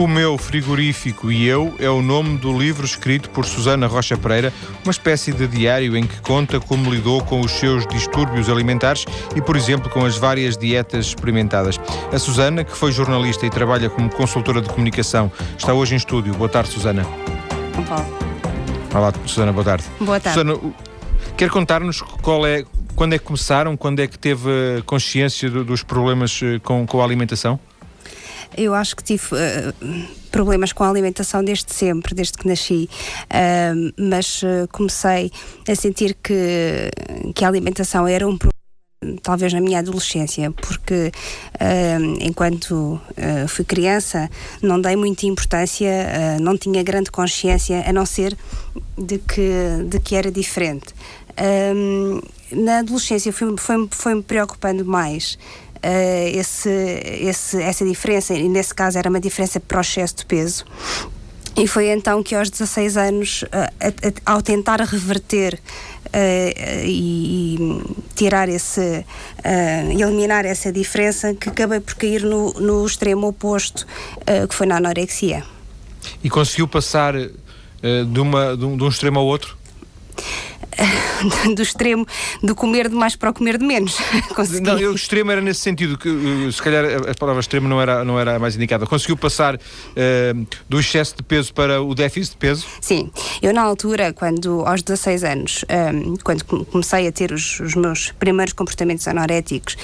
O meu frigorífico e eu é o nome do livro escrito por Susana Rocha Pereira, uma espécie de diário em que conta como lidou com os seus distúrbios alimentares e, por exemplo, com as várias dietas experimentadas. A Susana, que foi jornalista e trabalha como consultora de comunicação, está hoje em estúdio. Boa tarde, Susana. Olá. Olá, Susana, boa tarde. Boa tarde. Susana, quer contar-nos qual é, quando é que começaram, quando é que teve consciência do, dos problemas eh, com, com a alimentação? Eu acho que tive uh, problemas com a alimentação desde sempre, desde que nasci, uh, mas uh, comecei a sentir que, que a alimentação era um problema talvez na minha adolescência, porque uh, enquanto uh, fui criança não dei muita importância, uh, não tinha grande consciência, a não ser de que, de que era diferente. na adolescência foi-me foi, foi preocupando mais esse, esse, essa diferença, e nesse caso era uma diferença para o excesso de peso. E foi então que aos 16 anos, uh, ao tentar reverter uh, e, tirar esse, uh, eliminar essa diferença, que acabei por cair no, no extremo oposto, que foi na anorexia. E conseguiu passar de, uma, de um, de um extremo ao outro? do extremo de comer demais para o comer de menos. Consegui. Não, o extremo era nesse sentido, que uh, se calhar a palavra extremo não era, não era a mais indicada. Conseguiu passar uh, do excesso de peso para o déficit de peso? Sim. Eu, na altura, quando aos 16 anos, um, quando comecei a ter os, os meus primeiros comportamentos anoréticos,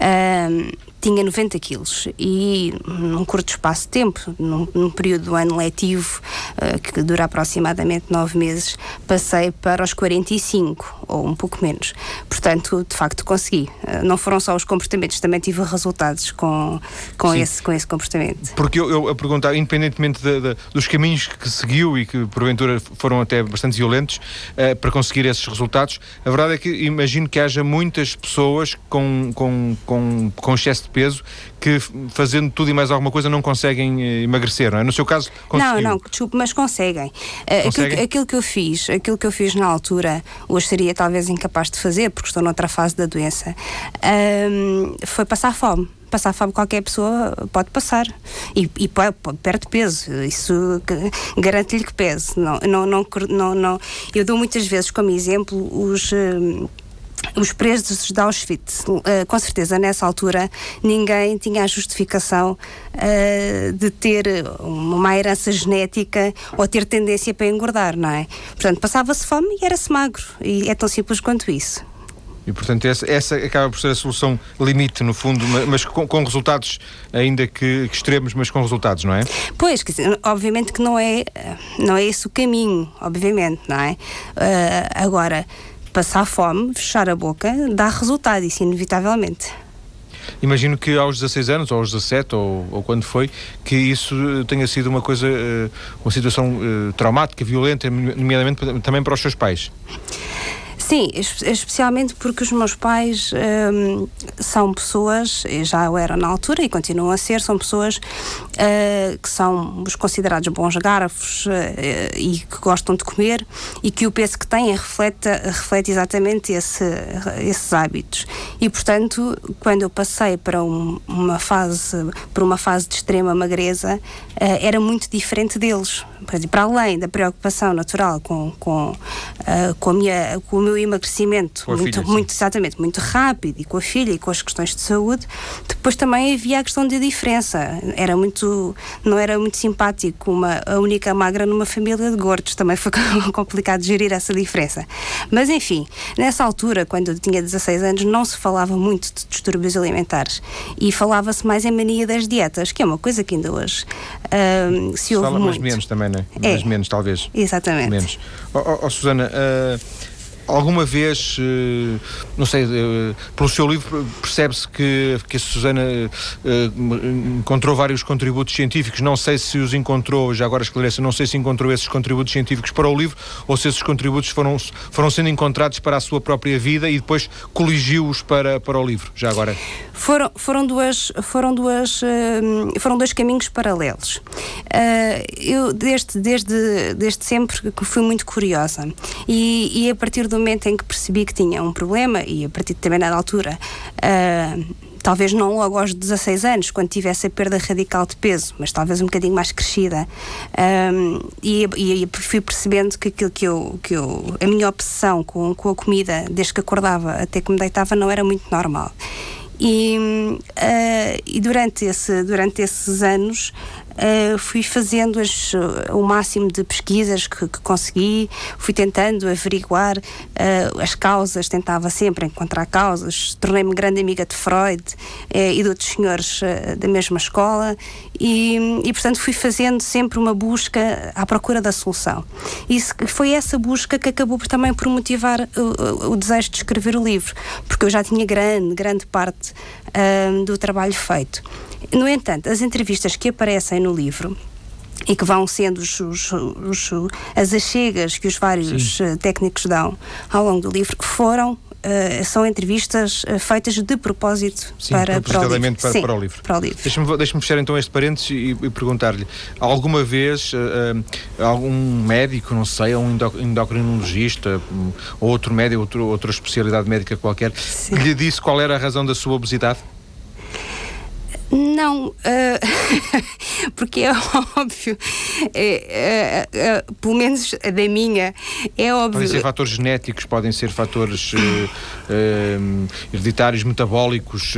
um, tinha 90 quilos e num curto espaço de tempo, num, num período do ano letivo, uh, que dura aproximadamente 9 meses, passei para os 45 ou um pouco menos. Portanto, de facto, consegui. Uh, não foram só os comportamentos, também tive resultados com, com, esse, com esse comportamento. Porque eu, eu a perguntar, independentemente de, de, dos caminhos que seguiu e que porventura foram até bastante violentos uh, para conseguir esses resultados, a verdade é que imagino que haja muitas pessoas com, com, com, com excesso de peso que fazendo tudo e mais alguma coisa não conseguem eh, emagrecer, não é? No seu caso, conseguiu. Não, não, desculpe, mas conseguem. Eh, conseguem? Aquilo, aquilo, que eu fiz, aquilo que eu fiz na altura, hoje seria talvez incapaz de fazer, porque estou noutra fase da doença, um, foi passar fome passar fome qualquer pessoa pode passar e, e perde peso isso garante-lhe que pese não, não, não, não, não, eu dou muitas vezes como exemplo os os presos de Auschwitz, uh, com certeza nessa altura ninguém tinha a justificação uh, de ter uma herança genética ou ter tendência para engordar, não é? Portanto, passava-se fome e era-se magro. E é tão simples quanto isso. E, portanto, essa, essa, acaba por ser a solução limite, no fundo, mas com, com resultados ainda que, que, extremos, mas com resultados, não é? Pois, que, obviamente que não é, não é esse o caminho, obviamente, não é? Uh, agora passar fome, fechar a boca, dá resultado, isso inevitavelmente. Imagino que aos 16 anos, ou aos 17, ou, ou quando foi, que isso tenha sido uma coisa, eh, uma situação eh, traumática, violenta, nomeadamente também para os seus pais. Sim, especialmente porque os meus pais um, são pessoas, já o eram na altura e continuam a ser, são pessoas uh, que são os considerados bons garfos uh, e que gostam de comer e que o peso que têm reflete, reflete exatamente esse, esses hábitos. E, portanto, quando eu passei para um, uma fase, para uma fase de extrema magreza, uh, era muito diferente deles. Para além da preocupação natural com, com, com, a minha, com o meu emagrecimento muito, filha, muito exatamente, muito rápido e com a filha e com as questões de saúde, depois também havia a questão de diferença. Era muito, não era muito simpático uma a única magra numa família de gordos, também foi complicado gerir essa diferença. Mas enfim, nessa altura, quando eu tinha 16 anos, não se falava muito de distúrbios alimentares e falava-se mais em mania das dietas, que é uma coisa que ainda hoje uh, se, ouve fala muito. mais menos também, né? É, mais menos talvez. Exatamente. Menos. Oh, oh, oh Susana, uh Alguma vez, eh, não sei, eh, pelo seu livro percebe-se que, que a Susana eh, encontrou vários contributos científicos, não sei se os encontrou, já agora esclareça, não sei se encontrou esses contributos científicos para o livro ou se esses contributos foram, foram sendo encontrados para a sua própria vida e depois coligiu-os para, para o livro, já agora. Foram, foram, duas, foram, duas, foram dois caminhos paralelos. Eu, desde, desde, desde sempre, fui muito curiosa e, e a partir do momento em que percebi que tinha um problema, e a partir de também na altura. Uh, talvez não logo aos 16 anos, quando tivesse a perda radical de peso, mas talvez um bocadinho mais crescida. Um, e, e, fui percebendo que aquilo que eu, que eu a minha obsessão com, com a comida, desde que acordava até que me deitava, não era muito normal. E, uh, e durante, esse, durante esses anos uh, fui fazendo as, o máximo de pesquisas que, que consegui, fui tentando averiguar uh, as causas, tentava sempre encontrar causas. Tornei-me grande amiga de Freud e de outros senhores da mesma escola e, e, portanto, fui fazendo sempre uma busca à procura da solução. E foi essa busca que acabou também por motivar o, o, desejo de escrever o livro, porque eu já tinha grande, grande parte do trabalho feito. No entanto, as entrevistas que aparecem no livro e que vão sendo os, os, os, as achegas que os vários Sim. Eh, técnicos dão ao longo do livro foram Uh, são entrevistas uh, feitas de propósito Sim, para, para, o livro. Para, Sim, para o livro. Para o livro. Deixa-me deixa fechar então este parênteses e, e perguntar-lhe: alguma vez uh, algum médico, não sei, um endocrinologista, um, ou outro médico, outro, outra especialidade médica qualquer, Sim. lhe disse qual era a razão da sua obesidade? Não, uh, porque é óbvio, é, é, é, pelo menos da minha, é óbvio. Podem ser fatores genéticos, podem ser fatores uh, uh, hereditários, metabólicos,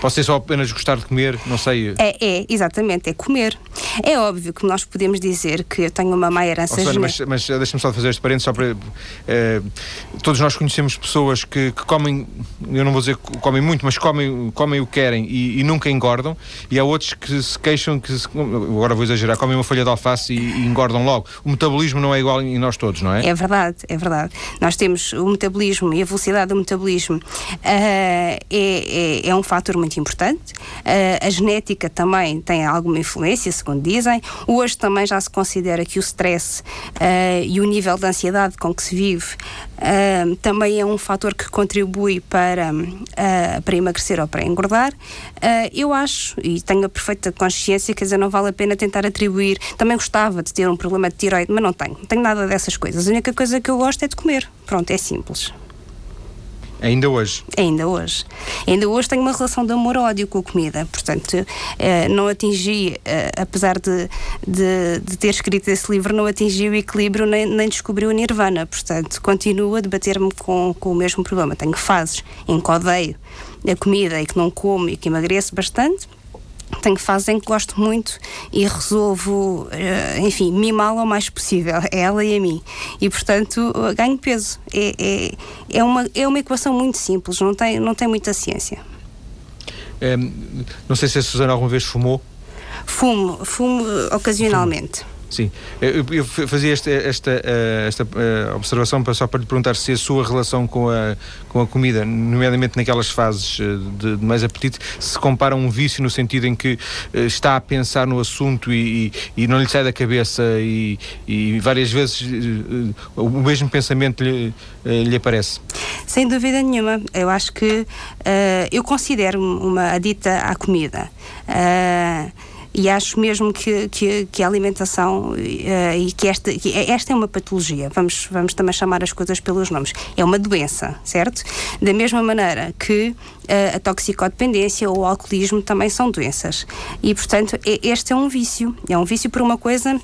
pode ser só apenas gostar de comer, não sei. É, é, exatamente, é comer. É óbvio que nós podemos dizer que eu tenho uma má herança genética. Mas, mas deixa-me só fazer este parênteses, só para. todos nós conhecemos pessoas que, que, comem, eu não vou dizer que comem muito, mas comem, comem o que querem e, e nunca engordam e há outros que se queixam que, se, agora vou exagerar, comem uma folha de alface e, e, engordam logo. O metabolismo não é igual em nós todos, não é? É verdade, é verdade. Nós temos o metabolismo e a velocidade do metabolismo uh, é, é, é, um fator muito importante. Uh, a genética também tem alguma influência, segundo dizem. Hoje também já se considera que o stress uh, e o nível de ansiedade com que se vive também é um fator que contribui para, para emagrecer ou para engordar. eu acho acho e tenho a perfeita consciência, quer dizer, não vale a pena tentar atribuir. Também gostava de ter um problema de tiroide, mas não tenho. Não tenho nada dessas coisas. A única coisa que eu gosto é de comer. Pronto, é simples. Ainda hoje? Ainda hoje. Ainda hoje tenho uma relação de amor-ódio com a comida. Portanto, eh, não atingi, eh, apesar de, de, de, ter escrito esse livro, não atingi o equilíbrio nem, nem descobri o nirvana. Portanto, continuo a debater-me com, com o mesmo problema. Tenho fases em que odeio a comida e que não como e que emagreço bastante tenho fases em que gosto muito e resolvo, eh, enfim, mimá-la o mais possível, a ela e a mim. E, portanto, ganho peso. É, é, é, uma, é uma equação muito simples, não tem, não tem muita ciência. É, não sei se a Susana alguma vez fumou. Fumo, fumo ocasionalmente. Fumo. Sim, eu, eu fazia esta, eh, esta, esta eh, observação só para lhe perguntar se a sua relação com a, com a comida, nomeadamente naquelas fases eh, de, de mais apetite, se compara a um vício no sentido em que está a pensar no assunto e, e, e não lhe sai da cabeça e, e, várias vezes o mesmo pensamento lhe, lhe aparece. Sem dúvida nenhuma. Eu acho que eu considero-me uma adita à comida. Uh, e acho mesmo que, que, que a alimentação uh, e que esta, que esta é uma patologia, vamos, vamos também chamar as coisas pelos nomes, é uma doença, certo? Da mesma maneira que uh, a toxicodependência ou o alcoolismo também são doenças. E, portanto, este é um vício, é um vício por uma coisa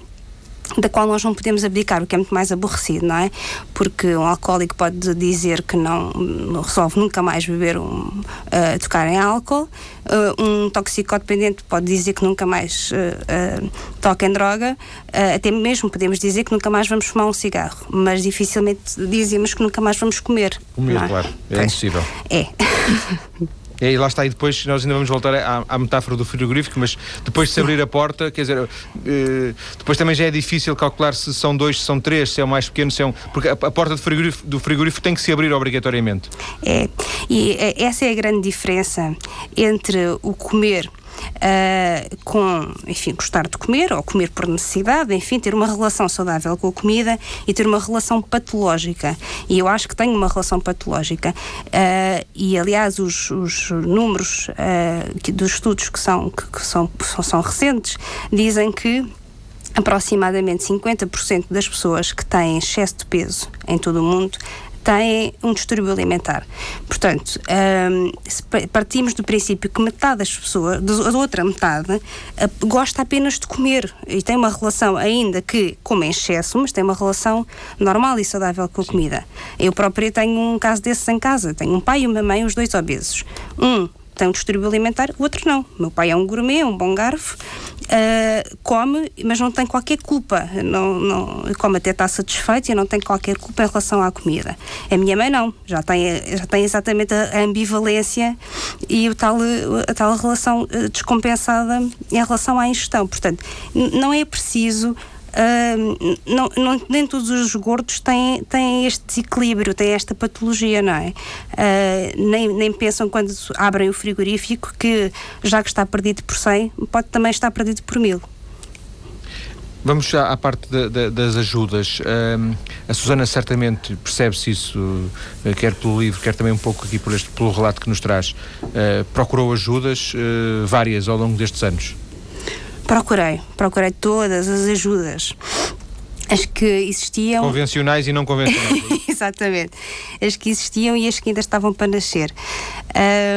da qual nós não podemos abdicar, o que é muito mais aborrecido, não é? Porque um alcoólico pode dizer que não, não resolve nunca mais beber, um, uh, tocar em álcool, uh, um toxicodependente pode dizer que nunca mais uh, toca em droga, até mesmo podemos dizer que nunca mais vamos fumar um cigarro, mas dificilmente dizemos que nunca mais vamos comer. Comer, é? claro, é pois, impossível. É. E lá está, e depois nós ainda vamos voltar à, à, metáfora do frigorífico, mas depois de se abrir a porta, quer dizer, eh, depois também já é difícil calcular se são dois, se são três, se é o mais pequeno, se é um. Porque a, porta do frigorífico, do frigorífico tem que se abrir obrigatoriamente. É, e é, essa é a grande diferença entre o comer uh, com, enfim, gostar de comer ou comer por necessidade, enfim, ter uma relação saudável com a comida e ter uma relação patológica. E eu acho que tenho uma relação patológica. Uh, e, aliás, os, os números uh, que, dos estudos que, são, que, que são, são recentes dizem que aproximadamente 50% das pessoas que têm excesso de peso em todo o mundo têm um distúrbio alimentar. Portanto, um, partimos do princípio que metade das pessoas, da outra metade, gosta apenas de comer e tem uma relação, ainda que come em excesso, mas tem uma relação normal e saudável com a comida. Eu própria tenho um caso desses em casa. Tenho um pai e uma mãe, os dois obesos. Um tem um distúrbio alimentar, o outro não. Meu pai é um gourmet, é um bom garfo, uh, come, mas não tem qualquer culpa. Não, não, come até está satisfeito e não tem qualquer culpa em relação à comida. A minha mãe não, já tem, já tem exatamente a ambivalência e o tal, a tal relação eh, descompensada em relação à ingestão. Portanto, não é preciso Uh, não, não, nem todos os gordos têm, têm este desequilíbrio, têm esta patologia, não é? Uh, nem, nem pensam quando abrem o frigorífico que já que está perdido por 100, pode também estar perdido por 1000. Vamos já à parte de, de, das ajudas. Uh, a Susana certamente percebe-se isso, uh, quer pelo livro, quer também um pouco aqui por este, pelo relato que nos traz. Uh, procurou ajudas várias ao longo destes anos. Procurei, procurei todas as ajudas. As que existiam. Convencionais e não convencionais. Exatamente. As que existiam e as que ainda estavam para nascer.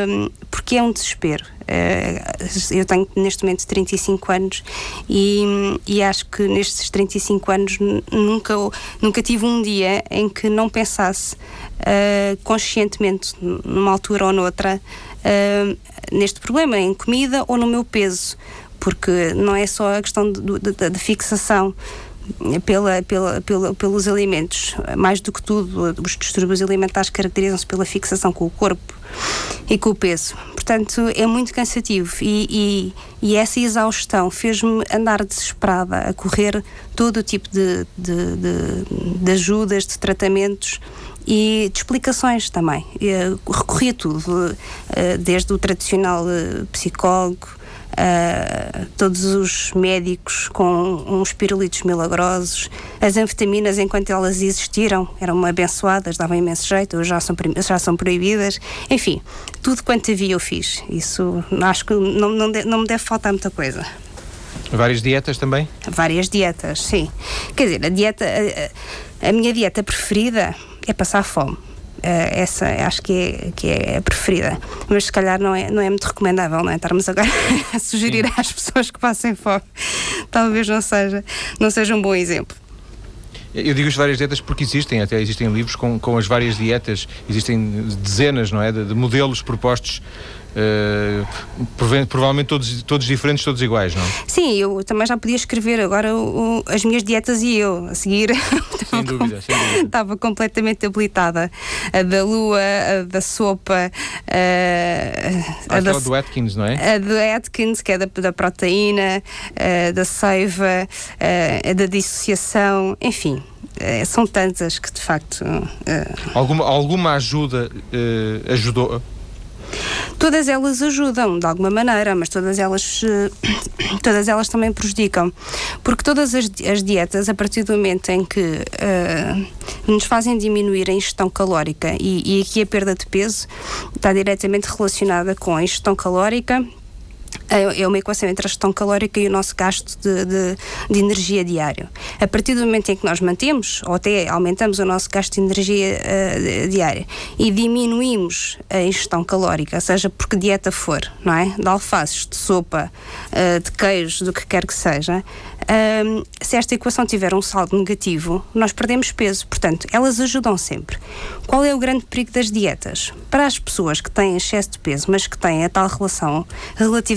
Um, porque é um desespero. Uh, eu tenho neste momento 35 anos e, e acho que nestes 35 anos nunca, nunca tive um dia em que não pensasse uh, conscientemente, numa altura ou noutra, uh, neste problema, em comida ou no meu peso porque não é só a questão de, fixação pela, pela, pela, pelos alimentos. Mais do que tudo, os distúrbios alimentares caracterizam-se pela fixação com o corpo e com o peso. Portanto, é muito cansativo e, e, e essa exaustão fez-me andar desesperada a correr todo o tipo de, de, de, de ajudas, de tratamentos e de explicações também. recorri a tudo, eh, desde o tradicional eh, psicólogo, uh, todos os médicos com uns pirulitos milagrosos, as anfetaminas, enquanto elas existiram, eram abençoadas, davam imenso jeito, já são, já são proibidas. Enfim, tudo quanto havia eu fiz. Isso acho que não, não, de, não me deve faltar muita coisa. Várias dietas também? Várias dietas, sim. Quer dizer, a dieta, a, a minha dieta preferida é passar fome. Uh, essa acho que é, que é a preferida. Mas se calhar não é, não é muito recomendável, não é? Estarmos agora a sugerir Sim. às pessoas que passem fome. Talvez não seja, não seja um bom exemplo. Eu digo as várias dietas porque existem, até existem livros com, com as várias dietas, existem dezenas, não é, de, de modelos propostos Uh, provavelmente todos, todos diferentes, todos iguais, não? Sim, eu também já podia escrever agora o, o, as minhas dietas e eu a seguir. Sem dúvida, sem dúvida. Estava completamente habilitada. A da lua, a da sopa, a, a da, do Atkins, não é? A do Atkins, que é da, da proteína, a da seiva, a, a da dissociação, enfim. É, são tantas que de facto. Uh, alguma, alguma ajuda uh, ajudou? Todas elas ajudam de alguma maneira, mas todas elas, uh, todas elas também prejudicam. Porque todas as, as, dietas, a partir do momento em que nos fazem diminuir a ingestão calórica, e, e aqui a perda de peso está diretamente relacionada com a ingestão calórica é, é uma equação entre a gestão calórica e o nosso gasto de, de, de, energia diário. A partir do momento em que nós mantemos ou até aumentamos o nosso gasto de energia uh, diária e diminuímos a ingestão calórica, seja porque dieta for, não é? De alfaces, de sopa, uh, de queijos, do que quer que seja, um, se esta equação tiver um saldo negativo, nós perdemos peso. Portanto, elas ajudam sempre. Qual é o grande perigo das dietas? Para as pessoas que têm excesso de peso, mas que têm a tal relação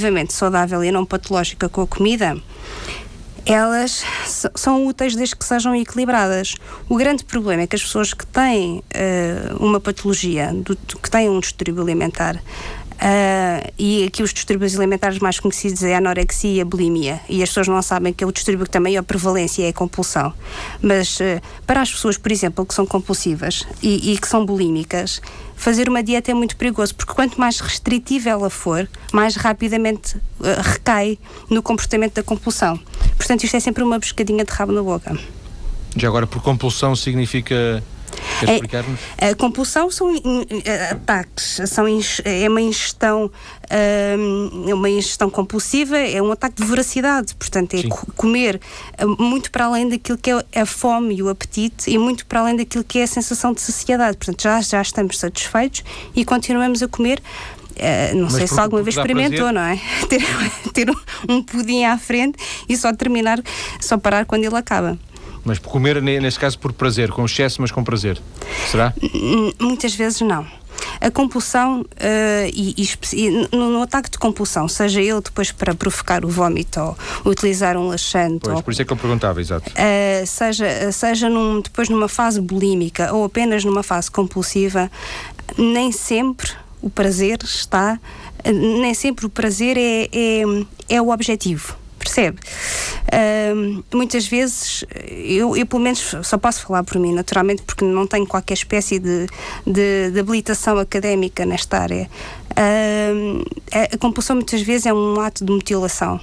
relativamente saudável e não patológica com a comida, elas são úteis desde que sejam equilibradas. O grande problema é que as pessoas que têm uh, uma patologia, do, que têm um distúrbio alimentar, Uh, e aqui os distúrbios alimentares mais conhecidos é a anorexia e a bulimia. E as pessoas não sabem que é o distúrbio que tem maior prevalência é a compulsão. Mas uh, para as pessoas, por exemplo, que são compulsivas e, e, que são bulímicas, fazer uma dieta é muito perigoso, porque quanto mais restritiva ela for, mais rapidamente uh, recai no comportamento da compulsão. Portanto, isto é sempre uma pescadinha de rabo na boca. Já agora, por compulsão significa Quer explicar-nos? A compulsão são ataques, são, é uma ingestão, é uma ingestão compulsiva, é um ataque de voracidade, portanto, é Sim. comer muito para além daquilo que é a fome e o apetite e muito para além daquilo que é a sensação de saciedade. Portanto, já, já estamos satisfeitos e continuamos a comer Uh, não Mas sei se alguma vez experimentou, não é? Ter, ter um, um pudim à frente e só terminar, só parar quando ele acaba. Mas comer, neste caso, por prazer, com excesso, mas com prazer. Será? Muitas vezes não. A compulsão uh, e, e, no, no, ataque de compulsão, seja ele depois para provocar o vómito ou utilizar um laxante. Pois, ou, por isso é que eu perguntava, exato. Uh, seja seja num, depois numa fase bulímica ou apenas numa fase compulsiva, nem sempre o prazer está, nem sempre o prazer é, é, é o objetivo percebe? Muitas vezes, eu, eu, pelo menos só posso falar por mim, naturalmente, porque não tenho qualquer espécie de, de, de habilitação académica nesta área. A compulsão muitas vezes é um ato de mutilação.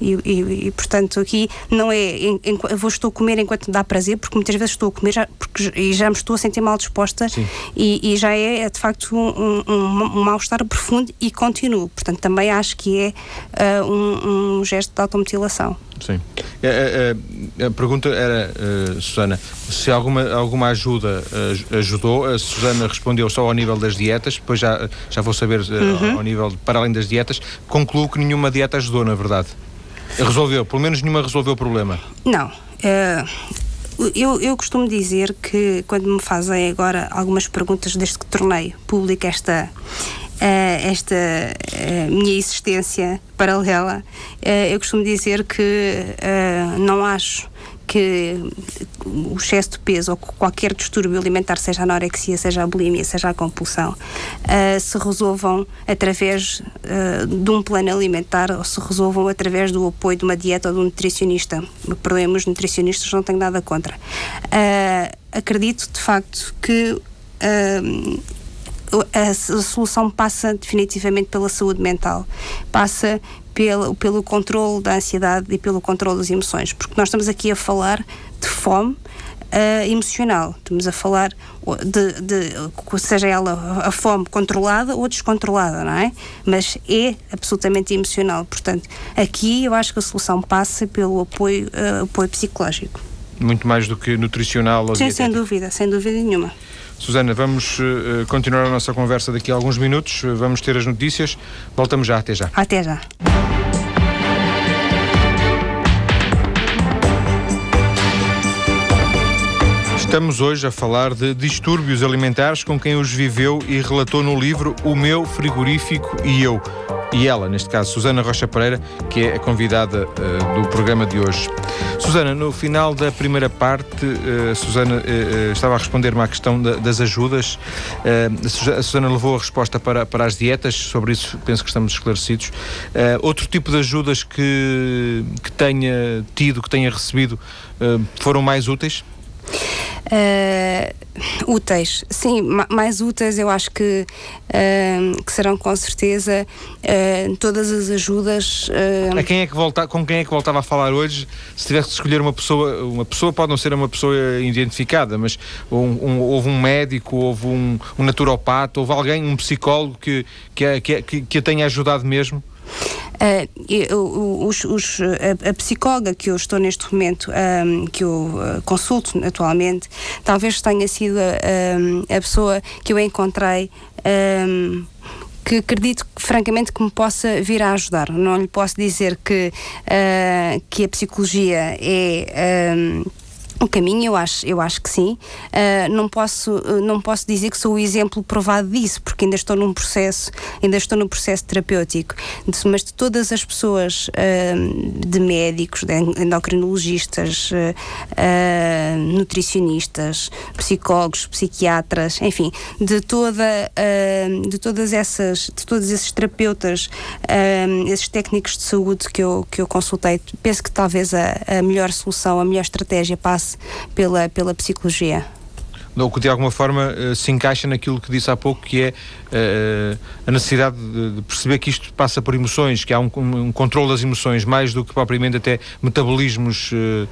E, e, e, portanto aqui não é em, em, eu vou estou a comer enquanto dá prazer porque muitas vezes estou a comer já, porque, e já me estou a sentir mal disposta e, e, já é, é de facto um, um, um mal-estar profundo e continuo portanto também acho que é uh, um, um, gesto de automutilação Sim. A, a, a pergunta era, uh, Susana, se alguma, alguma ajuda uh, ajudou. A Susana respondeu só ao nível das dietas, depois já, já vou saber uh, uhum. ao nível, para além das dietas. Concluo que nenhuma dieta ajudou, na verdade. Resolveu, pelo menos nenhuma resolveu o problema. Não. Uh, eu, eu costumo dizer que quando me fazem agora algumas perguntas desde que tornei pública esta, uh, esta uh, minha existência paralela, eu costumo dizer que não acho que o excesso de peso ou qualquer distúrbio alimentar, seja a anorexia, seja a bulimia, seja a compulsão, uh, se resolvam através uh, de um plano alimentar ou se resolvam através do apoio de uma dieta ou de um nutricionista. Perdoem-me, os nutricionistas não tenho nada contra. Uh, acredito, de facto, que a, solução passa definitivamente pela saúde mental, passa pelo, pelo controle da ansiedade e pelo controle das emoções, porque nós estamos aqui a falar de fome uh, emocional, estamos a falar de, de, seja ela a fome controlada ou descontrolada, não é? Mas é absolutamente emocional, portanto, aqui eu acho que a solução passa pelo apoio, uh, apoio psicológico. Muito mais do que nutricional ou Sim, sem dúvida, sem dúvida nenhuma. Susana, vamos uh, continuar a nossa conversa daqui a alguns minutos. Vamos ter as notícias. Voltamos já. Até já. Até já. Estamos hoje a falar de distúrbios alimentares com quem os viveu e relatou no livro O Meu Frigorífico e Eu. E ela, neste caso, Susana Rocha Pereira, que é a convidada uh, do programa de hoje. Susana, no final da primeira parte, uh, Susana uh, estava a responder-me à questão da, das ajudas. a Susana levou a resposta para, para as dietas, sobre isso penso que estamos esclarecidos. outro tipo de ajudas que, que tenha tido, que tenha recebido, foram mais úteis? Uh, úteis, sim, mais úteis eu acho que, uh, que serão com certeza uh, todas as ajudas. A quem é que volta, com quem é que voltava a falar hoje? Se tivesse que escolher uma pessoa, uma pessoa pode não ser uma pessoa identificada, mas um, um, houve um médico, houve um, um naturopata, houve alguém, um psicólogo que, que, a, que, que a tenha ajudado mesmo? Uh, os, os, a, a, psicóloga que eu estou neste momento, um, que eu uh, consulto atualmente, talvez tenha sido um, a pessoa que eu encontrei. Um, que acredito francamente que me possa vir a ajudar. Não lhe posso dizer que, uh, que a psicologia é o caminho, eu acho, eu acho que sim. Uh, não, posso, uh, não posso dizer que sou o exemplo provado disso, porque ainda estou num processo, ainda estou num processo terapêutico. Mas de todas as pessoas, uh, de médicos, de endocrinologistas, nutricionistas, psicólogos, psiquiatras, enfim, de toda, de todas essas, de todos esses terapeutas, esses técnicos de saúde que eu, que eu consultei, penso que talvez a, a melhor solução, a melhor estratégia passe pela, pela psicologia. ou que de alguma forma uh, se encaixa naquilo que disse há pouco, que é uh, a necessidade de, de, perceber que isto passa por emoções, que há um, um, controle das emoções, mais do que propriamente até metabolismos uh,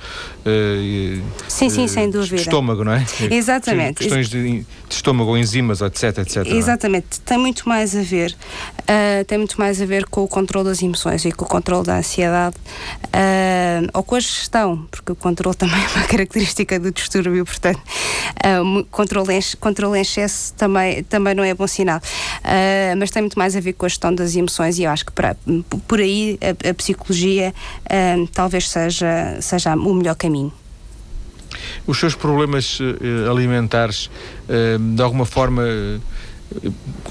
sim, sim, sem dúvida. de estômago, não é? Exatamente. Questões de, de estômago ou enzimas, etc, etc. É? Exatamente. É? Tem muito mais a ver, tem muito mais a ver com o controle das emoções e com o controle da ansiedade ou com a gestão, porque o controle também é uma característica do distúrbio, portanto, uh, controle, em, controle em excesso também, também não é bom sinal. Uh, mas tem muito mais a ver com a gestão das emoções e eu acho que para, por aí a, a psicologia uh, talvez seja, seja o melhor caminho. Os seus problemas alimentares, de alguma forma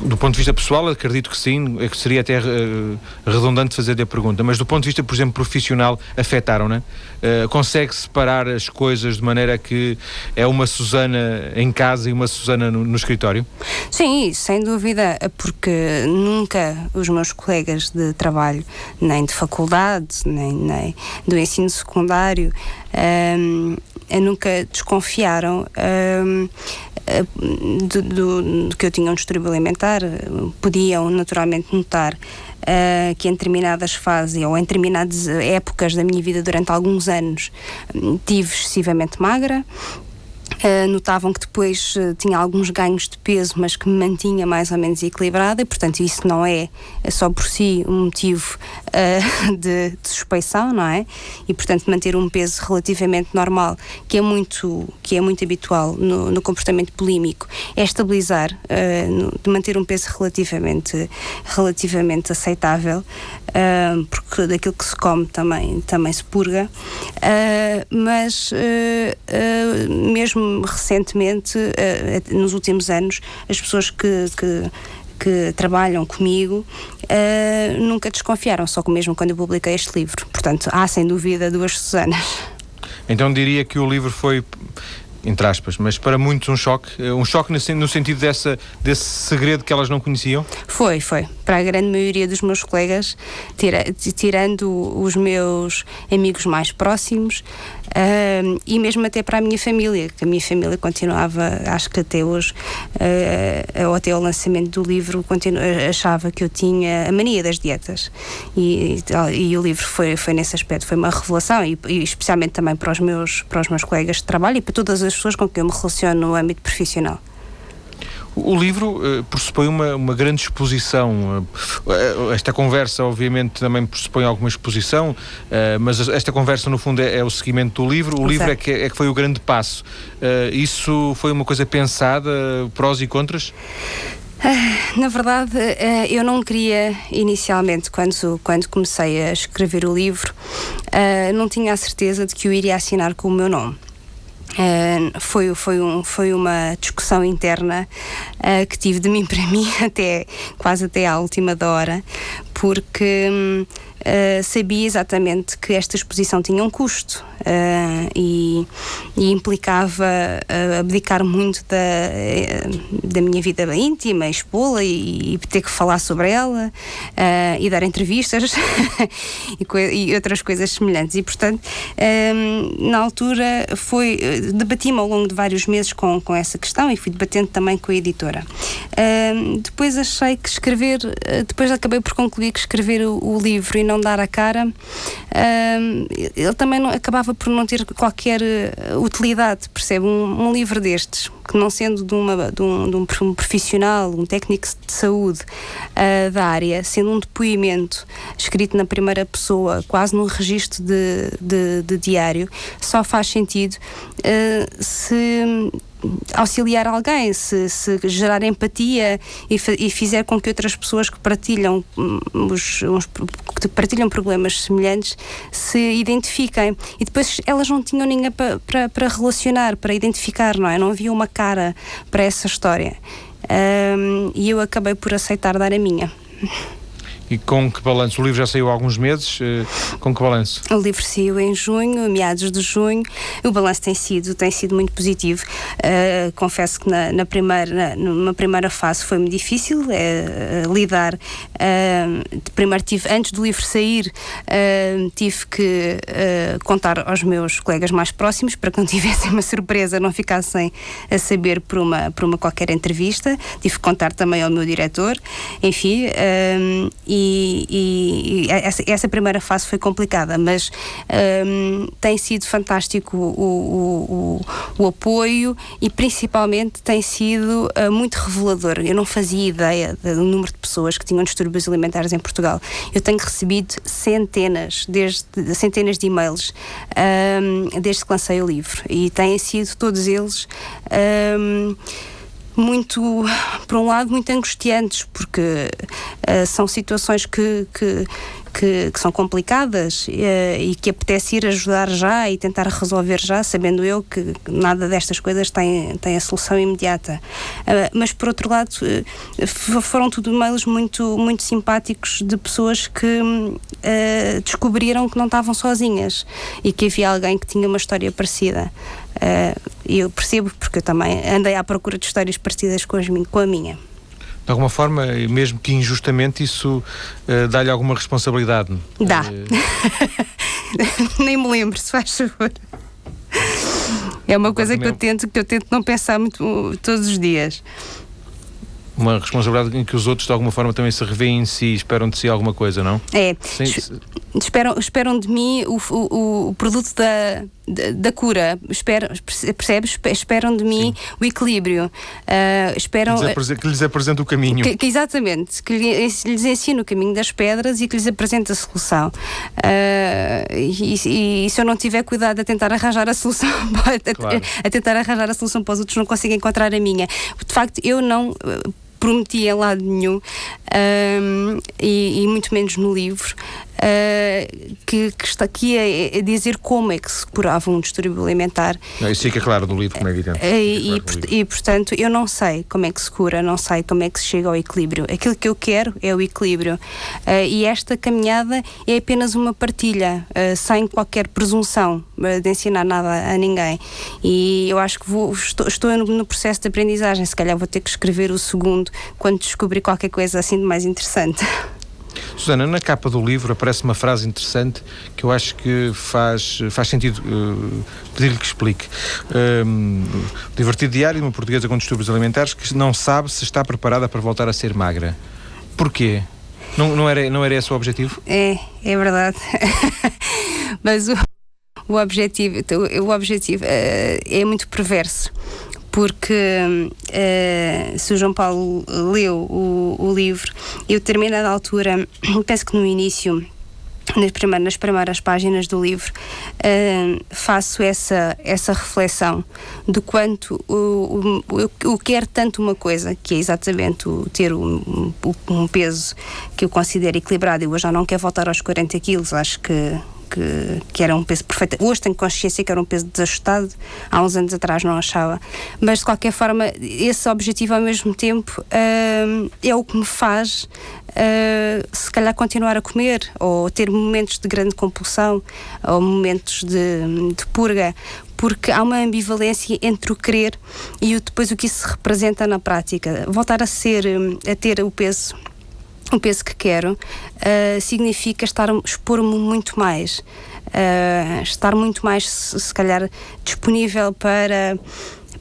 do ponto de vista pessoal, acredito que sim, é seria até uh, redundante fazer a pergunta, mas do ponto de vista, por exemplo, profissional, afetaram, né? Uh, consegue separar as coisas de maneira que é uma Susana em casa e uma Susana no, no escritório? Sim, sem dúvida, porque nunca os meus colegas de trabalho, nem de faculdade, nem, nem do ensino secundário, um, nunca desconfiaram. Um, do, do, do, que eu tinha um distúrbio alimentar, podiam naturalmente notar uh, que em determinadas fases ou em determinadas épocas da minha vida durante alguns anos tive excessivamente magra, Uh, notavam que depois uh, tinha alguns ganhos de peso, mas que me mantinha mais ou menos equilibrada, e portanto isso não é, é só por si um motivo uh, de, de, suspeição, não é? E portanto manter um peso relativamente normal, que é muito, que é muito habitual no, no comportamento bulímico, é estabilizar, no, de manter um peso relativamente, relativamente aceitável, porque daquilo que se come também, também se purga, mas mesmo recentemente, uh, nos últimos anos, as pessoas que, que que trabalham comigo uh, nunca desconfiaram, só que mesmo quando eu publiquei este livro. Portanto, há sem dúvida duas Susanas. Então diria que o livro foi entre aspas, mas para muitos um choque, eh, um choque no, no sentido dessa, desse segredo que elas não conheciam? Foi, foi. Para a grande maioria dos meus colegas, tira, tirando os meus amigos mais próximos uh, e mesmo até para a minha família, que a minha família continuava, acho que até hoje, uh, ou até o lançamento do livro, continu, achava que eu tinha a mania das dietas. E, e, e, o livro foi, foi nesse aspecto, foi uma revelação, e, e especialmente também para os, meus, para os meus colegas de trabalho e para todas as pessoas com quem eu me relaciono no âmbito profissional. O livro uh, pressupõe uma, uma grande exposição. Uh, esta conversa, obviamente, também pressupõe alguma exposição, uh, mas esta conversa, no fundo, é, é, o seguimento do livro. O Exato. livro é que, é que foi o grande passo. isso foi uma coisa pensada, prós e contras? Ah, na verdade, eu não queria inicialmente, quando, quando comecei a escrever o livro, não tinha a certeza de que o iria assinar com o meu nome. Uh, foi, foi, um, foi uma discussão interna uh, que tive de mim para mim até quase até à última hora, porque um, uh, sabia exatamente que esta exposição tinha um custo uh, e, e, implicava uh, abdicar muito da, da minha vida íntima, expô-la e, e, ter que falar sobre ela e dar entrevistas e, e, outras coisas semelhantes. E, portanto, um, na altura foi debati-me ao longo de vários meses com, com essa questão e fui debatendo também com a editora. Um, depois achei que escrever, depois acabei por concluir que escrever o, o livro e não dar a cara, ele também não, acabava por não ter qualquer uh, utilidade, percebe? Um, um, livro destes, que não sendo de, uma, de, um, de um, profissional, um técnico de saúde uh, da área, sendo um depoimento escrito na primeira pessoa, quase num registro de, de, de diário, só faz sentido uh, se auxiliar alguém, se, se gerar empatia e, e, fizer com que outras pessoas que partilham, hum, os, uns, que partilham problemas semelhantes se identifiquem. E depois elas não tinham ninguém para relacionar, para identificar, não é? Não havia uma cara para essa história. Um, e eu acabei por aceitar dar a minha. E com que balanço? O livro já saiu há alguns meses, uh, com que balanço? O livro saiu em junho, meados de junho, o balanço tem sido, tem sido muito positivo. Uh, confesso que na, na, primeira, numa primeira fase foi-me difícil uh, lidar. primeiro tive, antes do livro sair, tive que contar aos meus colegas mais próximos para que não tivessem uma surpresa, não ficassem a saber por uma, por uma qualquer entrevista. Tive que contar também ao meu diretor, enfim, e e, e essa, essa, primeira fase foi complicada, mas um, tem sido fantástico o, o, o, o, apoio e principalmente tem sido uh, muito revelador. Eu não fazia ideia do número de pessoas que tinham distúrbios alimentares em Portugal. Eu tenho recebido centenas, desde centenas de e-mails um, desde que lancei o livro e têm sido todos eles. Um, muito, por um lado, muito angustiantes, porque uh, são situações que, que, que, que são complicadas uh, e que apetece ir ajudar já e tentar resolver já, sabendo eu que nada destas coisas tem, tem a solução imediata. Uh, mas, por outro lado, foram tudo mails muito, muito simpáticos de pessoas que descobriram que não estavam sozinhas e que havia alguém que tinha uma história parecida. Uh, eu percebo, porque eu também andei à procura de histórias parecidas com, as, com a minha. De alguma forma, mesmo que injustamente, isso uh, dá-lhe alguma responsabilidade? Dá. Uh... Nem me lembro, se faz favor. É uma coisa que eu tento, que eu tento não pensar muito uh, todos os dias. Uma responsabilidade em que os outros de alguma forma também se revêem em si e esperam de si alguma coisa, não? É. Sim, esperam, esperam de mim o, o, o produto da, da, da, cura. Esperam, percebes? Esperam de mim Sim. o equilíbrio. Uh, esperam, que, lhes que lhes apresente o caminho. Que, que, exatamente. Que lhes ensine o caminho das pedras e que lhes apresente a solução. Uh, e, e, se eu não tiver cuidado a tentar arranjar a solução, a, claro. a, a tentar arranjar a solução para os outros, não consigo encontrar a minha. De facto, eu não prometi em lado nenhum, um, e, e, muito menos no livro, uh, que, que, está aqui a, a, dizer como é que se curava um distúrbio alimentar. Não, isso fica claro no livro, como é evidente. Uh, e, e, portanto, eu não sei como é que se cura, não sei como é que se chega ao equilíbrio. Aquilo que eu quero é o equilíbrio. Uh, e esta caminhada é apenas uma partilha, sem qualquer presunção de ensinar nada a ninguém. E eu acho que vou, estou, estou no, processo de aprendizagem, se calhar vou ter que escrever o segundo quando descobrir qualquer coisa assim de mais interessante. Susana, na capa do livro aparece uma frase interessante que eu acho que faz, faz sentido uh, pedir-lhe que explique. Um, divertido diário de uma portuguesa com distúrbios alimentares que não sabe se está preparada para voltar a ser magra. Porquê? Não, não, era, não era esse o objetivo? É, é verdade. Mas o, o objetivo, o objetivo uh, é muito perverso porque uh, se o João Paulo leu o, o livro, eu, a determinada altura, penso que no início nas primeiras, nas primeiras páginas do livro, uh, faço essa, essa reflexão do quanto o, o, eu, eu quero tanto uma coisa, que é exatamente o, ter um, um peso que eu considero equilibrado. Eu já não quero voltar aos 40 quilos, acho que que, que era um peso perfeito. Hoje tenho consciência que era um peso desajustado, há uns anos atrás não achava. Mas de qualquer forma, esse objetivo ao mesmo tempo uh, é o que me faz uh, se calhar continuar a comer ou ter momentos de grande compulsão ou momentos de, de purga porque há uma ambivalência entre o querer e o, depois o que isso representa na prática. Voltar a ser, a ter o peso o peso que quero. Uh, significa estar expor-me muito mais. Uh, estar muito mais se, calhar disponível para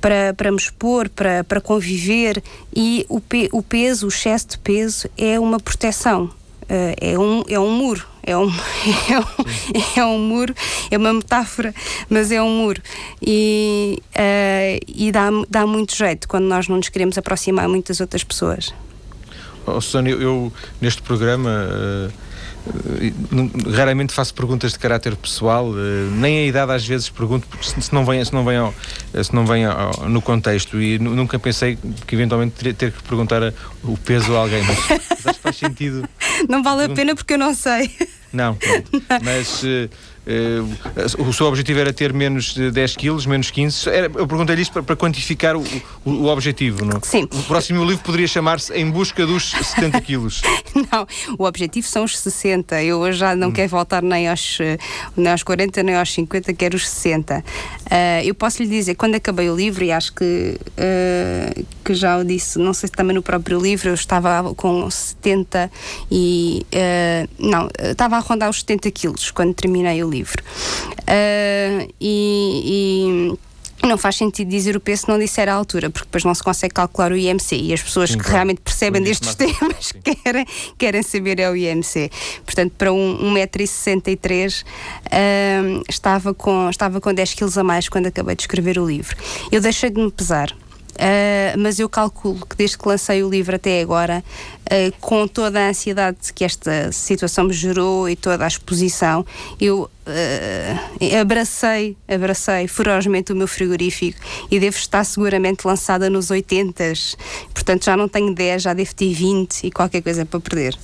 para, para me expor, para, para conviver. E o, pe, o peso, o excesso de peso é uma proteção. Uh, é, um, é um muro. É um, é, um, é um muro, é uma metáfora, mas é um muro. E, uh, e dá, dá muito jeito quando nós não nos queremos aproximar muitas outras pessoas. Oh, Susana, eu, eu, neste programa uh, uh, raramente faço perguntas de caráter pessoal, uh, nem a idade às vezes pergunto, porque se, se não vem, se não vem, ao, se não vem ao, no contexto e nunca pensei que eventualmente ter, ter que perguntar a, o peso a alguém, mas, mas acho que faz sentido. Não vale a pena porque eu não sei. Não, mas o seu objetivo era ter menos de 10 quilos, menos 15. Era, eu perguntei-lhe isto para, para quantificar o, o, o, objetivo, não? Sim. O próximo livro poderia chamar-se Em Busca dos 70 quilos. não, o objetivo são os 60. Eu hoje já não hum. quero voltar nem aos, nem aos 40, nem aos 50, quero os 60. Uh, eu posso lhe dizer, quando acabei o livro, e acho que, uh, que já o disse, não sei se também no próprio livro, eu estava com 70 e. Uh, não, estava a rondar os 70 quilos quando terminei o livro. E, e não faz sentido dizer o peso se não disser a altura, porque depois não se consegue calcular o IMC e as pessoas Sim, que realmente percebem destes temas querem, querem saber é o IMC. Portanto, para um, 1,63m uh, estava, com, estava com 10 kg a mais quando acabei de escrever o livro. Eu deixei de me pesar. Uh, mas eu calculo que desde que lancei o livro até agora, uh, com toda a ansiedade que esta situação me gerou e toda a exposição, eu uh, abracei, abracei ferozmente o meu frigorífico e devo estar seguramente lançada nos 80. Portanto, já não tenho 10, já devo ter 20 e qualquer coisa para perder.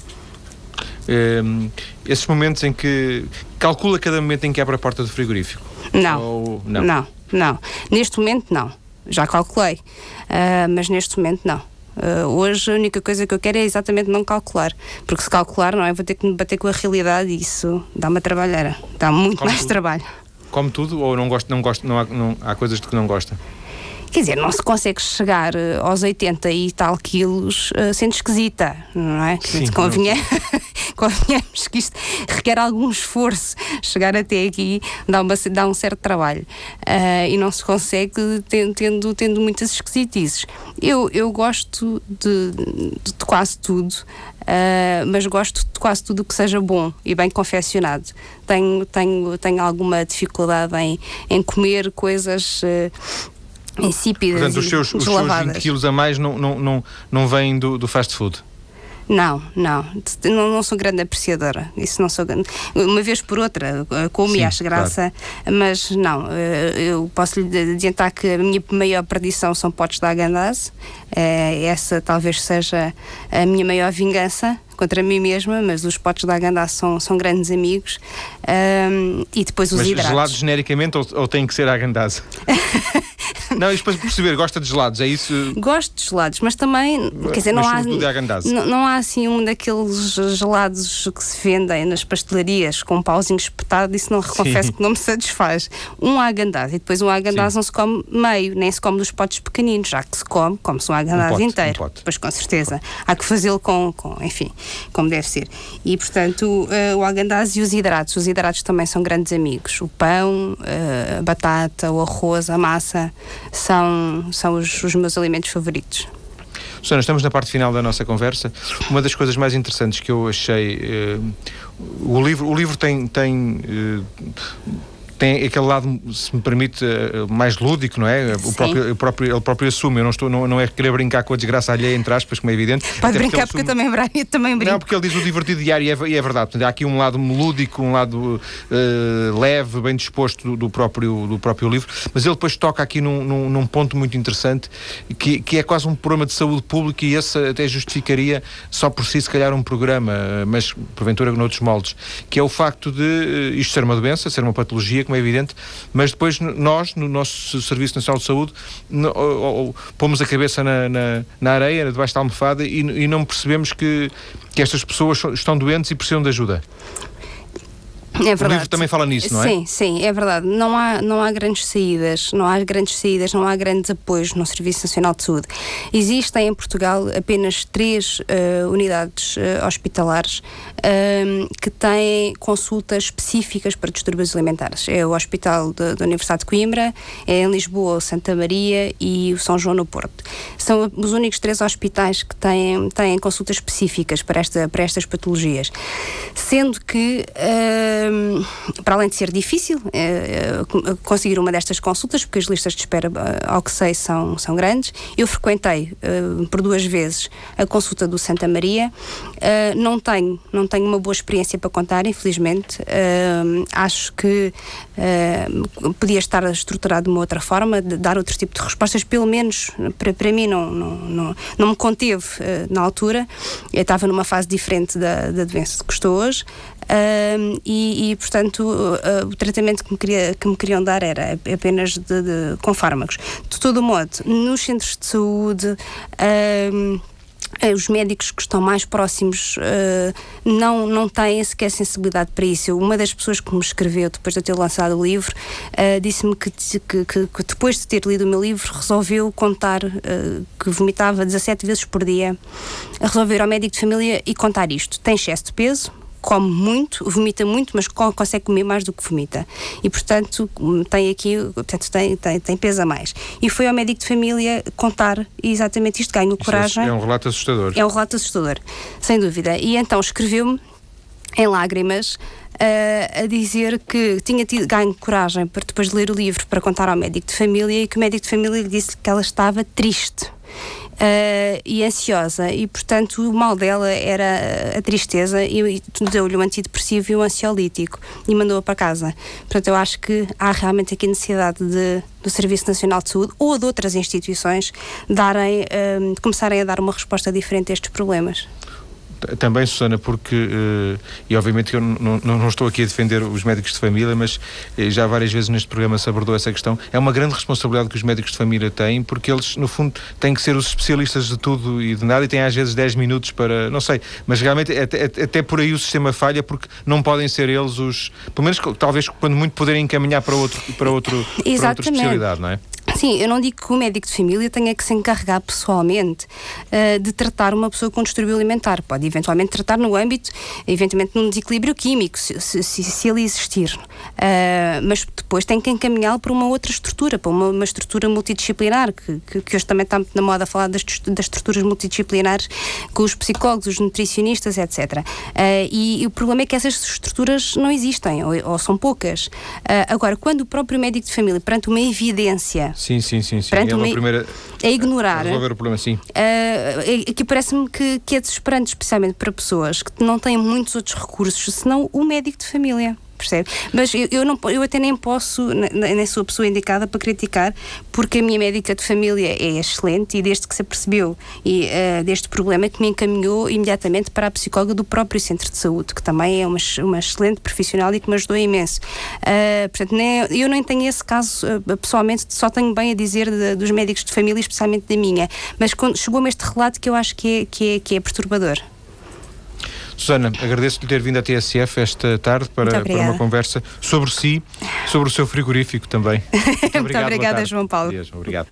Um, esses momentos em que calcula cada momento em que abre a porta do frigorífico? Não, Ou, não, não, não. Neste momento não já calculei, uh, mas neste momento não. Uh, hoje a única coisa que eu quero é exatamente não calcular, porque se calcular, não é? Vou ter que me bater com a realidade e isso dá-me trabalheira, dá muito Como mais tudo. trabalho. Come tudo ou não gosta, não gosta, não há, não, há coisas de que não gosta? Quer dizer, não se consegue chegar eh, aos 80 e tal quilos uh, sendo esquisita, não é? Sim, convinha, convenhamos que isto requer algum esforço. Chegar até aqui dá, uma, dá um certo trabalho. Uh, e não se consegue tendo, tendo muitas esquisitices. Eu, eu gosto de, de, de quase tudo. Uh, mas gosto de quase tudo que seja bom e bem confeccionado. Tenho, tenho, tenho alguma dificuldade em, em comer coisas uh, insípidas Portanto, os seus, os seus 20 quilos a mais não, não, não, não vêm do, do fast food? Não, não, não, não sou grande apreciadora. Isso não sou grande. Uma vez por outra, eh, como e acho graça, claro. mas não, eh, eu posso lhe adiantar que a minha maior perdição são potes da Agandaz. Eh, essa talvez seja a minha maior vingança contra mim mesma, mas os potes da Agandaz são, são grandes amigos. E depois os mas hidratos. gelado genericamente ou, ou tem que ser a Agandaz? Não, isto para perceber, gosta de gelados, é isso? Gosto de gelados, mas também, quer dizer, não há, não, não, há assim um daqueles gelados que se vendem nas pastelarias com um pauzinho espetado, isso não confesso que não me satisfaz. Um agandaz e depois um agandaz não se come meio, nem se come dos potes pequeninos, já que se come, come-se um agandaz um inteiro. Um pois com certeza. Há que fazê-lo com, com, enfim, como deve ser. E portanto, uh, o agandaz e os hidratos. Os hidratos também são grandes amigos. O pão, uh, a batata, o arroz, a massa são, são os, os meus alimentos favoritos. Susana, estamos na parte final da nossa conversa. Uma das coisas mais interessantes que eu achei. Uh, o livro, o livro tem. tem uh, tem aquele lado, se me permite, eh, mais lúdico, não é? O próprio, o próprio, ele próprio assume, eu não, estou, não, não é querer brincar com a desgraça alheia, entre aspas, como é evidente. Pode brincar porque, porque assume... eu também, eu também brinco. Não, porque ele diz o divertido diário e é, e é verdade. Portanto, há aqui um lado lúdico, um lado uh, leve, bem disposto do, do, próprio, do próprio livro, mas ele depois toca aqui num, num, num, ponto muito interessante, que, que é quase um problema de saúde pública e esse até justificaria só por si, se calhar, um programa, mas porventura noutros moldes, que é o facto de isto ser uma doença, ser uma patologia, como é evidente, mas depois nós, no nosso Serviço Nacional de Saúde, no, ou, ou, pomos a cabeça na, na, na areia, debaixo da almofada, e, e não percebemos que, que estas pessoas estão doentes e precisam de ajuda. É verdade. O livro também fala nisso, não é? Sim, sim, é verdade. Não há, não há grandes saídas, não há grandes saídas, não há grandes apoios no Serviço Nacional de Saúde. Existem em Portugal apenas três uh, unidades uh, hospitalares uh, que têm consultas específicas para distúrbios alimentares. É o Hospital da Universidade de Coimbra, é em Lisboa o Santa Maria e o São João no Porto. São os únicos três hospitais que têm, têm consultas específicas para, esta, para estas patologias. Sendo que para além de ser difícil uh, conseguir uma destas consultas, porque as listas de espera, uh, ao que sei, são, são grandes, eu frequentei por duas vezes a consulta do Santa Maria. não, tenho, não tenho uma boa experiência para contar, infelizmente. acho que podia estar estruturado de uma outra forma, de dar outro tipo de respostas, pelo menos para, para mim não, não, não, não me conteve na altura. Eu estava numa fase diferente da, da doença que estou hoje. E, e, portanto, uh, o tratamento que me, queria, que me queriam dar era apenas de, de, com fármacos. De todo modo, nos centros de saúde. Eh, os médicos que estão mais próximos uh, não, não têm sequer sensibilidade para isso. Uma das pessoas que me escreveu depois de eu ter lançado o livro uh, disse-me que, que, que, que, depois de ter lido o meu livro resolveu contar uh, que vomitava 17 vezes por dia, resolveu ir ao médico de família e contar isto. Tem excesso de peso, come muito, vomita muito, mas consegue comer mais do que vomita. E, portanto, tem aqui, portanto, tem, tem, tem peso a mais. E foi ao médico de família contar exatamente isto, ganho é coragem. É um relato assustador. É um relato assustador, sem dúvida. E então escreveu-me em lágrimas uh, a dizer que tinha tido ganho coragem para depois de ler o livro para contar ao médico de família e que o médico de família lhe disse que ela estava triste uh, e ansiosa e, portanto, o mal dela era a tristeza e, e deu-lhe um antidepressivo e um ansiolítico e mandou-a para casa. Portanto, eu acho que há realmente aqui necessidade de, do Serviço Nacional de Saúde ou de outras instituições darem, uh, começarem a dar uma resposta diferente a estes problemas. Também, Susana, porque, uh, e obviamente que eu não, não, não, estou aqui a defender os médicos de família, mas uh, já várias vezes neste programa se abordou essa questão. É uma grande responsabilidade que os médicos de família têm, porque eles, no fundo, têm que ser os especialistas de tudo e de nada e têm às vezes 10 minutos para. Não sei, mas realmente até, até por aí o sistema falha, porque não podem ser eles os. Pelo menos, talvez, quando muito, poderem encaminhar para, outro, para, outro, para outra especialidade, não é? Sim, eu não digo que o médico de família tenha que se encarregar pessoalmente uh, de tratar uma pessoa com distúrbio alimentar. Pode eventualmente tratar no âmbito, eventualmente, num desequilíbrio químico, se, se, se ele existir. Uh, mas depois tem que encaminhá-lo para uma outra estrutura, para uma, uma estrutura multidisciplinar, que, que, que, hoje também está muito na moda falar das, das estruturas multidisciplinares com os psicólogos, os nutricionistas, etc. Uh, e, e, o problema é que essas estruturas não existem, ou, ou são poucas. agora, quando o próprio médico de família, perante uma evidência Sim, sim, sim. sim. Perante é uma, primeira. A ignorar. resolver o problema, sim. Uh, aqui parece-me que, que é desesperante, especialmente para pessoas que não têm muitos outros recursos, senão o médico de família percebe? Mas eu, eu, não, eu até nem posso, nem sou a pessoa indicada para criticar, porque a minha médica de família é excelente e desde que se apercebeu e, uh, deste problema que me encaminhou imediatamente para a psicóloga do próprio centro de saúde, que também é uma, uma excelente profissional e que me ajudou imenso. Uh, portanto, nem, eu nem tenho esse caso uh, pessoalmente, só tenho bem a dizer de, dos médicos de família, especialmente da minha, mas chegou-me este relato que eu acho que é, que é, que é perturbador. Susana, agradeço-lhe ter vindo à TSF esta tarde para, para uma conversa sobre si, sobre o seu frigorífico também. Muito, Muito obrigada, João Paulo. obrigado.